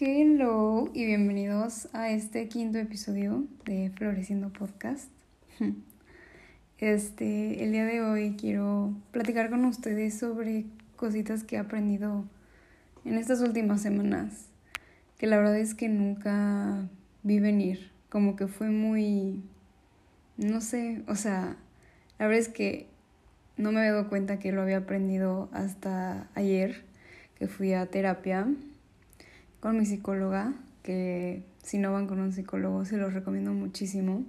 Hello y bienvenidos a este quinto episodio de Floreciendo Podcast. Este, el día de hoy quiero platicar con ustedes sobre cositas que he aprendido en estas últimas semanas, que la verdad es que nunca vi venir, como que fue muy, no sé, o sea, la verdad es que no me había dado cuenta que lo había aprendido hasta ayer, que fui a terapia con mi psicóloga, que si no van con un psicólogo se los recomiendo muchísimo.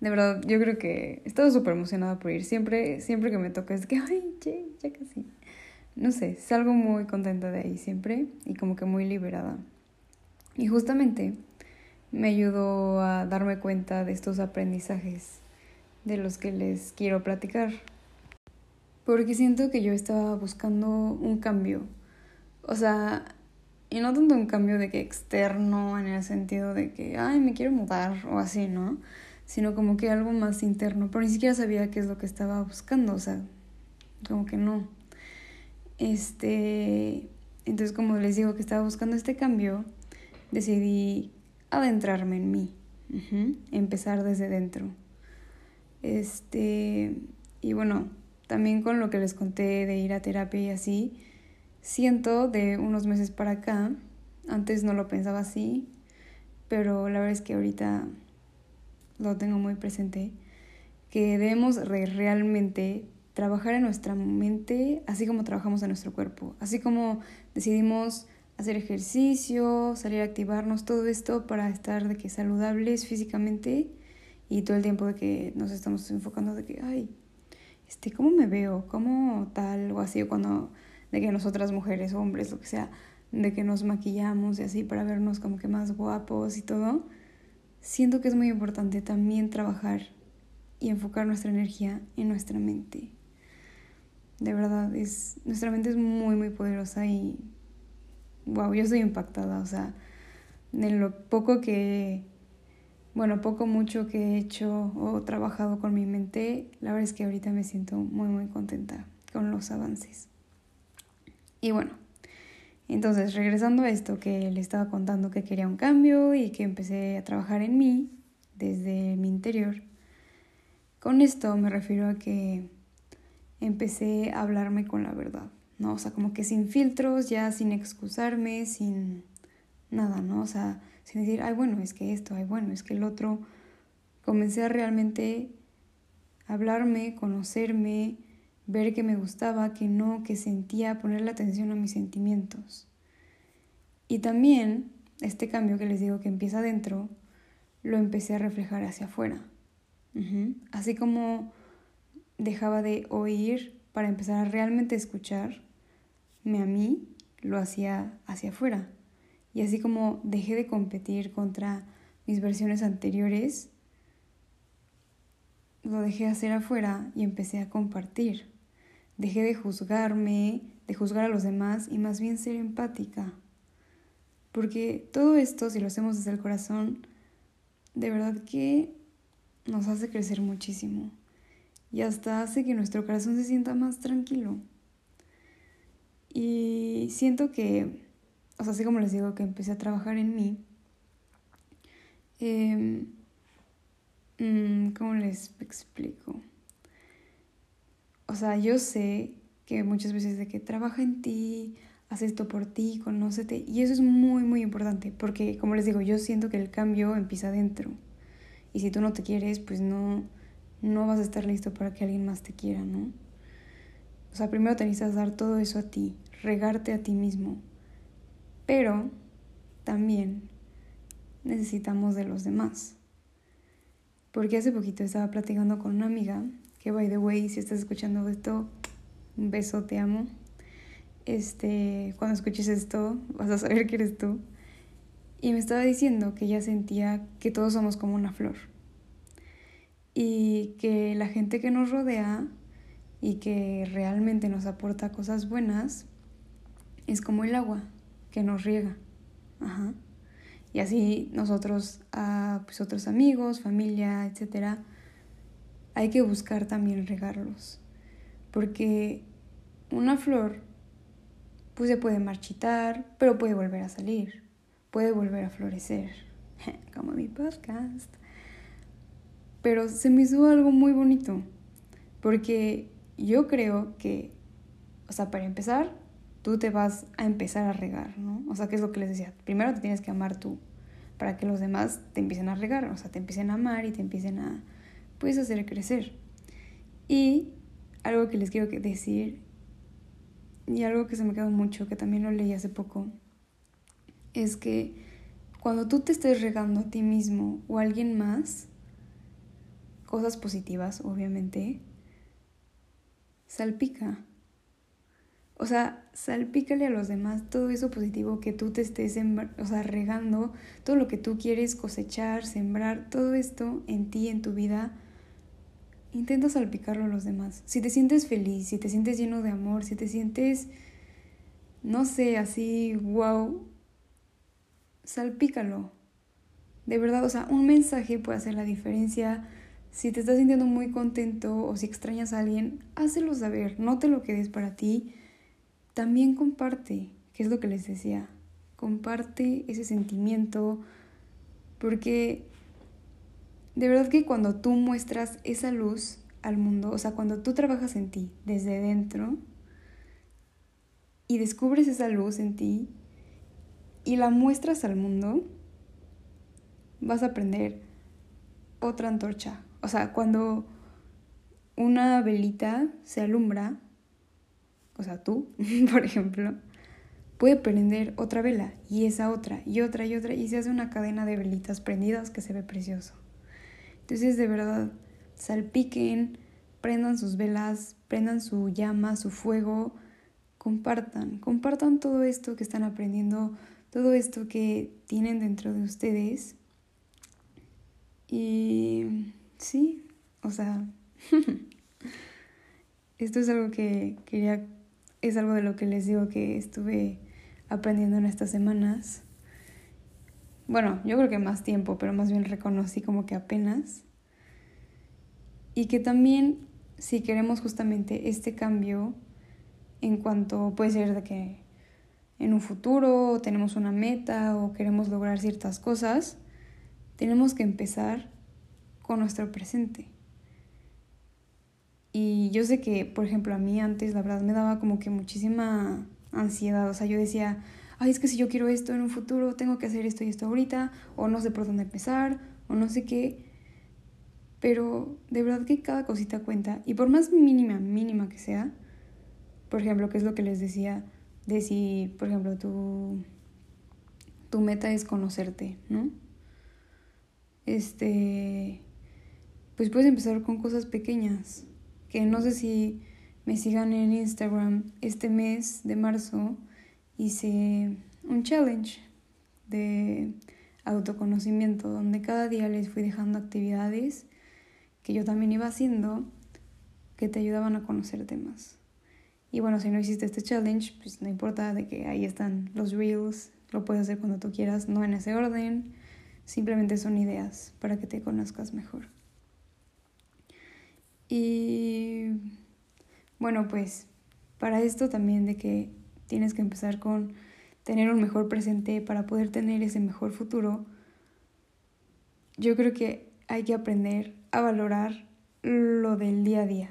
De verdad, yo creo que he estado súper emocionada por ir. Siempre, siempre que me toca es que, ay, ya, ya casi. No sé, salgo muy contenta de ahí siempre y como que muy liberada. Y justamente me ayudó a darme cuenta de estos aprendizajes de los que les quiero platicar. Porque siento que yo estaba buscando un cambio. O sea, y no tanto un cambio de que externo en el sentido de que, ay, me quiero mudar o así, ¿no? Sino como que algo más interno, pero ni siquiera sabía qué es lo que estaba buscando, o sea, como que no. Este, entonces como les digo que estaba buscando este cambio, decidí adentrarme en mí, empezar desde dentro. Este, y bueno, también con lo que les conté de ir a terapia y así, Siento de unos meses para acá, antes no lo pensaba así, pero la verdad es que ahorita lo tengo muy presente, que debemos realmente trabajar en nuestra mente así como trabajamos en nuestro cuerpo, así como decidimos hacer ejercicio, salir a activarnos, todo esto para estar de que saludables físicamente y todo el tiempo de que nos estamos enfocando de que, ay, este, ¿cómo me veo? ¿Cómo tal? O así, cuando de que nosotras mujeres, hombres, lo que sea, de que nos maquillamos y así para vernos como que más guapos y todo, siento que es muy importante también trabajar y enfocar nuestra energía en nuestra mente. De verdad, es, nuestra mente es muy, muy poderosa y, wow, yo estoy impactada, o sea, de lo poco que, bueno, poco, mucho que he hecho o trabajado con mi mente, la verdad es que ahorita me siento muy, muy contenta con los avances. Y bueno, entonces regresando a esto que le estaba contando que quería un cambio y que empecé a trabajar en mí desde mi interior, con esto me refiero a que empecé a hablarme con la verdad, ¿no? O sea, como que sin filtros, ya sin excusarme, sin nada, ¿no? O sea, sin decir, ay, bueno, es que esto, ay, bueno, es que el otro. Comencé a realmente hablarme, conocerme, ver que me gustaba, que no, que sentía, ponerle atención a mis sentimientos. Y también este cambio que les digo que empieza adentro, lo empecé a reflejar hacia afuera. Así como dejaba de oír para empezar a realmente escucharme a mí, lo hacía hacia afuera. Y así como dejé de competir contra mis versiones anteriores, lo dejé hacer afuera y empecé a compartir. Dejé de juzgarme, de juzgar a los demás y más bien ser empática. Porque todo esto, si lo hacemos desde el corazón, de verdad que nos hace crecer muchísimo. Y hasta hace que nuestro corazón se sienta más tranquilo. Y siento que, o sea, así como les digo que empecé a trabajar en mí, eh, ¿cómo les explico? O sea, yo sé que muchas veces de que trabaja en ti, haz esto por ti, conócete. Y eso es muy, muy importante, porque como les digo, yo siento que el cambio empieza adentro. Y si tú no te quieres, pues no, no vas a estar listo para que alguien más te quiera, ¿no? O sea, primero te necesitas dar todo eso a ti, regarte a ti mismo. Pero también necesitamos de los demás. Porque hace poquito estaba platicando con una amiga que by the way, si estás escuchando esto, un beso, te amo. Este, cuando escuches esto, vas a saber que eres tú. Y me estaba diciendo que ella sentía que todos somos como una flor. Y que la gente que nos rodea y que realmente nos aporta cosas buenas es como el agua que nos riega. Ajá. Y así nosotros, a pues otros amigos, familia, etcétera, hay que buscar también regarlos, porque una flor pues se puede marchitar, pero puede volver a salir. puede volver a florecer, como mi podcast. Pero se me hizo algo muy bonito, porque yo creo que, o sea, para empezar, tú te vas a empezar a regar, ¿no? O sea, ¿qué es lo que les decía? Primero te tienes que amar tú, para que los demás te empiecen a regar, o sea, te empiecen a amar y te empiecen a, pues, hacer crecer. Y algo que les quiero decir, y algo que se me quedó mucho, que también lo leí hace poco, es que cuando tú te estés regando a ti mismo o a alguien más, cosas positivas, obviamente, salpica. O sea, salpícale a los demás todo eso positivo que tú te estés o sea, regando, todo lo que tú quieres cosechar, sembrar, todo esto en ti, en tu vida. Intenta salpicarlo a los demás. Si te sientes feliz, si te sientes lleno de amor, si te sientes, no sé, así, wow, salpícalo. De verdad, o sea, un mensaje puede hacer la diferencia. Si te estás sintiendo muy contento o si extrañas a alguien, hácelo saber, no te lo quedes para ti también comparte, que es lo que les decía, comparte ese sentimiento, porque de verdad que cuando tú muestras esa luz al mundo, o sea, cuando tú trabajas en ti desde dentro y descubres esa luz en ti y la muestras al mundo, vas a aprender otra antorcha. O sea, cuando una velita se alumbra, o sea, tú, por ejemplo, puede prender otra vela y esa otra y otra y otra y se hace una cadena de velitas prendidas que se ve precioso. Entonces, de verdad, salpiquen, prendan sus velas, prendan su llama, su fuego, compartan, compartan todo esto que están aprendiendo, todo esto que tienen dentro de ustedes. Y sí, o sea, esto es algo que quería es algo de lo que les digo que estuve aprendiendo en estas semanas. Bueno, yo creo que más tiempo, pero más bien reconocí como que apenas. Y que también si queremos justamente este cambio en cuanto puede ser de que en un futuro tenemos una meta o queremos lograr ciertas cosas, tenemos que empezar con nuestro presente. Y yo sé que, por ejemplo, a mí antes, la verdad, me daba como que muchísima ansiedad. O sea, yo decía, ay, es que si yo quiero esto en un futuro, tengo que hacer esto y esto ahorita, o no sé por dónde empezar, o no sé qué. Pero de verdad que cada cosita cuenta. Y por más mínima, mínima que sea, por ejemplo, que es lo que les decía, de si, por ejemplo, tu, tu meta es conocerte, ¿no? Este, pues puedes empezar con cosas pequeñas que no sé si me sigan en Instagram, este mes de marzo hice un challenge de autoconocimiento donde cada día les fui dejando actividades que yo también iba haciendo que te ayudaban a conocerte más. Y bueno, si no hiciste este challenge, pues no importa de que ahí están los reels, lo puedes hacer cuando tú quieras, no en ese orden, simplemente son ideas para que te conozcas mejor. Y bueno, pues para esto también de que tienes que empezar con tener un mejor presente para poder tener ese mejor futuro, yo creo que hay que aprender a valorar lo del día a día,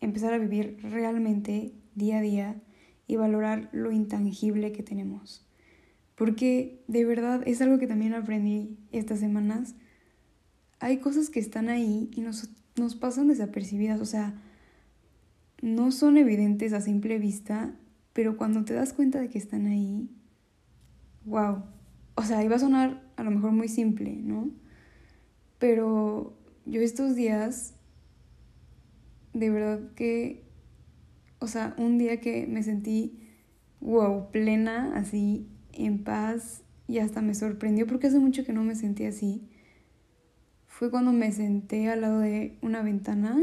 empezar a vivir realmente día a día y valorar lo intangible que tenemos. Porque de verdad es algo que también aprendí estas semanas. Hay cosas que están ahí y nosotros nos pasan desapercibidas, o sea, no son evidentes a simple vista, pero cuando te das cuenta de que están ahí, wow. O sea, iba a sonar a lo mejor muy simple, ¿no? Pero yo estos días, de verdad que, o sea, un día que me sentí, wow, plena, así, en paz, y hasta me sorprendió porque hace mucho que no me sentí así fue cuando me senté al lado de una ventana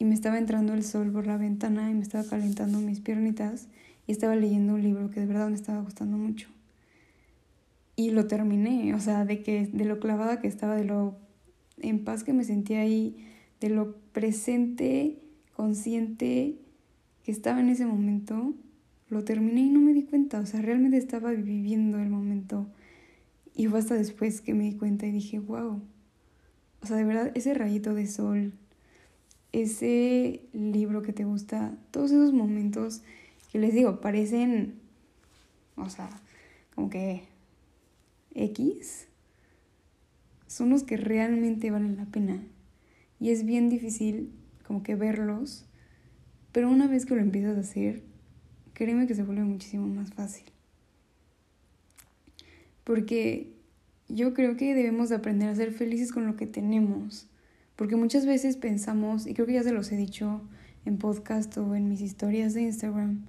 y me estaba entrando el sol por la ventana y me estaba calentando mis piernitas y estaba leyendo un libro que de verdad me estaba gustando mucho. Y lo terminé, o sea, de que de lo clavada que estaba, de lo en paz que me sentía ahí, de lo presente, consciente que estaba en ese momento, lo terminé y no me di cuenta, o sea, realmente estaba viviendo el momento. Y fue hasta después que me di cuenta y dije, wow, o sea, de verdad, ese rayito de sol, ese libro que te gusta, todos esos momentos que les digo, parecen, o sea, como que X, son los que realmente valen la pena. Y es bien difícil como que verlos, pero una vez que lo empiezas a hacer, créeme que se vuelve muchísimo más fácil. Porque yo creo que debemos de aprender a ser felices con lo que tenemos. Porque muchas veces pensamos, y creo que ya se los he dicho en podcast o en mis historias de Instagram,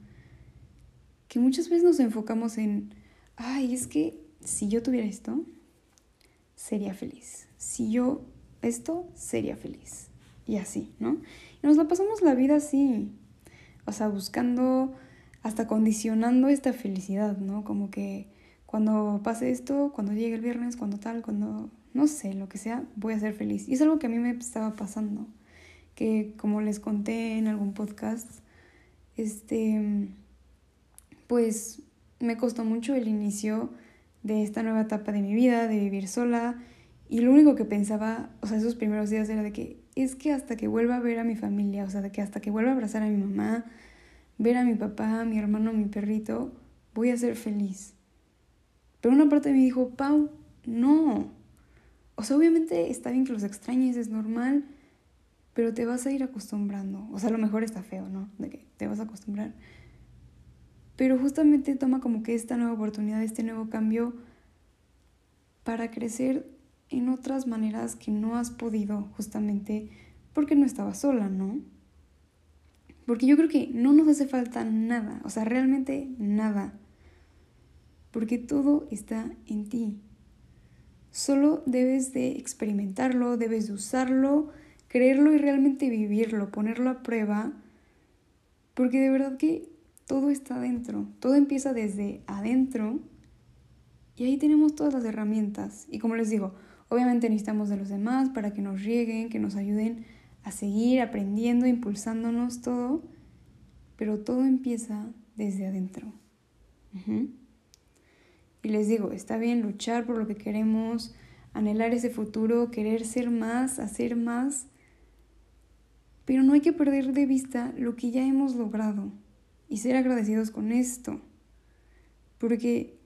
que muchas veces nos enfocamos en, ay, es que si yo tuviera esto, sería feliz. Si yo esto, sería feliz. Y así, ¿no? Y nos la pasamos la vida así. O sea, buscando, hasta condicionando esta felicidad, ¿no? Como que cuando pase esto, cuando llegue el viernes, cuando tal, cuando no sé, lo que sea, voy a ser feliz. Y es algo que a mí me estaba pasando, que como les conté en algún podcast, este, pues me costó mucho el inicio de esta nueva etapa de mi vida, de vivir sola, y lo único que pensaba, o sea, esos primeros días era de que es que hasta que vuelva a ver a mi familia, o sea, de que hasta que vuelva a abrazar a mi mamá, ver a mi papá, a mi hermano, a mi perrito, voy a ser feliz. Pero una parte de mí dijo, Pau, no. O sea, obviamente está bien que los extrañes, es normal, pero te vas a ir acostumbrando. O sea, a lo mejor está feo, ¿no? De que te vas a acostumbrar. Pero justamente toma como que esta nueva oportunidad, este nuevo cambio para crecer en otras maneras que no has podido justamente porque no estabas sola, ¿no? Porque yo creo que no nos hace falta nada, o sea, realmente nada porque todo está en ti. Solo debes de experimentarlo, debes de usarlo, creerlo y realmente vivirlo, ponerlo a prueba, porque de verdad que todo está adentro, todo empieza desde adentro y ahí tenemos todas las herramientas. Y como les digo, obviamente necesitamos de los demás para que nos rieguen, que nos ayuden a seguir aprendiendo, impulsándonos todo, pero todo empieza desde adentro. Y les digo, está bien luchar por lo que queremos, anhelar ese futuro, querer ser más, hacer más, pero no hay que perder de vista lo que ya hemos logrado y ser agradecidos con esto, porque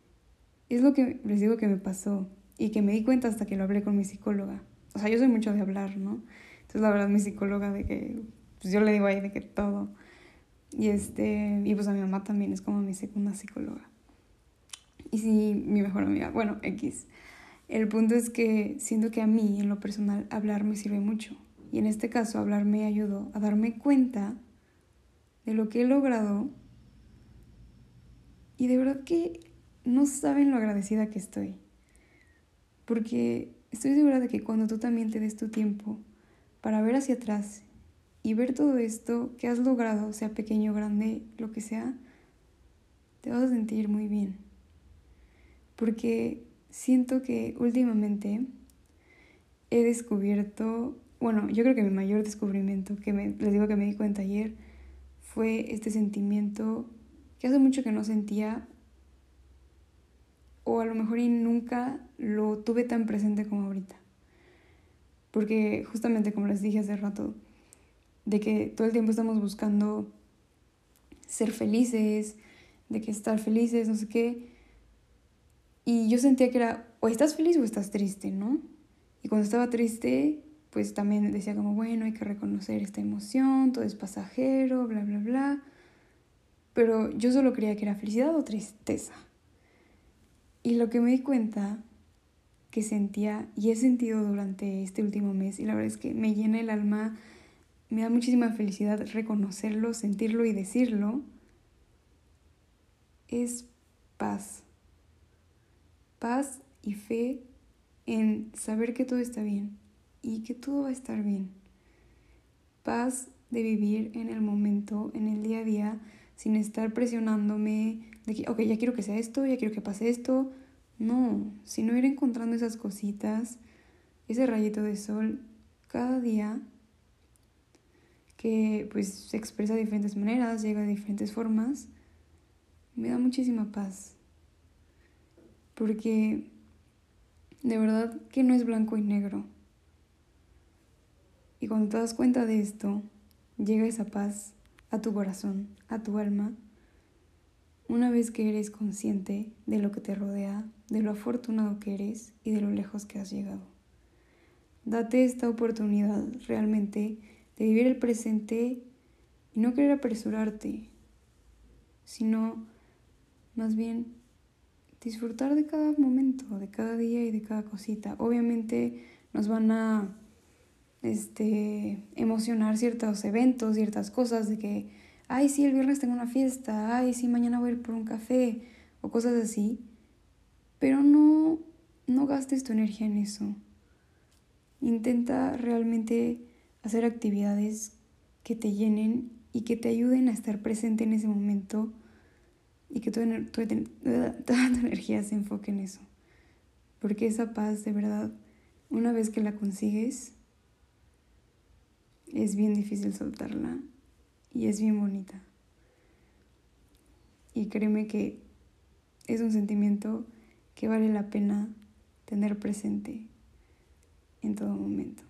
es lo que les digo que me pasó y que me di cuenta hasta que lo hablé con mi psicóloga. O sea, yo soy mucho de hablar, ¿no? Entonces la verdad mi psicóloga de que, pues yo le digo ahí de que todo. Y este, y pues a mi mamá también es como mi segunda psicóloga y sí, mi mejor amiga. Bueno, X. El punto es que siento que a mí, en lo personal, hablar me sirve mucho. Y en este caso, hablar me ayudó a darme cuenta de lo que he logrado. Y de verdad que no saben lo agradecida que estoy. Porque estoy segura de que cuando tú también te des tu tiempo para ver hacia atrás y ver todo esto que has logrado, sea pequeño, grande, lo que sea, te vas a sentir muy bien porque siento que últimamente he descubierto, bueno, yo creo que mi mayor descubrimiento, que me, les digo que me di cuenta ayer, fue este sentimiento que hace mucho que no sentía, o a lo mejor y nunca lo tuve tan presente como ahorita. Porque justamente como les dije hace rato, de que todo el tiempo estamos buscando ser felices, de que estar felices, no sé qué, y yo sentía que era, o estás feliz o estás triste, ¿no? Y cuando estaba triste, pues también decía como, bueno, hay que reconocer esta emoción, todo es pasajero, bla, bla, bla. Pero yo solo creía que era felicidad o tristeza. Y lo que me di cuenta que sentía y he sentido durante este último mes, y la verdad es que me llena el alma, me da muchísima felicidad reconocerlo, sentirlo y decirlo, es paz paz y fe en saber que todo está bien y que todo va a estar bien. Paz de vivir en el momento, en el día a día, sin estar presionándome de que, ok, ya quiero que sea esto, ya quiero que pase esto. No, sino ir encontrando esas cositas, ese rayito de sol cada día que pues se expresa de diferentes maneras, llega de diferentes formas, Me da muchísima paz. Porque de verdad que no es blanco y negro. Y cuando te das cuenta de esto, llega esa paz a tu corazón, a tu alma, una vez que eres consciente de lo que te rodea, de lo afortunado que eres y de lo lejos que has llegado. Date esta oportunidad realmente de vivir el presente y no querer apresurarte, sino más bien disfrutar de cada momento, de cada día y de cada cosita. Obviamente nos van a este, emocionar ciertos eventos, ciertas cosas de que ay, sí, el viernes tengo una fiesta, ay, sí, mañana voy a ir por un café, o cosas así. Pero no, no gastes tu energía en eso. Intenta realmente hacer actividades que te llenen y que te ayuden a estar presente en ese momento y que toda, tu energía se enfoque en eso. Porque esa paz, de verdad, una vez que la consigues, es bien difícil soltarla y es bien bonita. Y créeme que es un sentimiento que vale la pena tener presente en todo momento.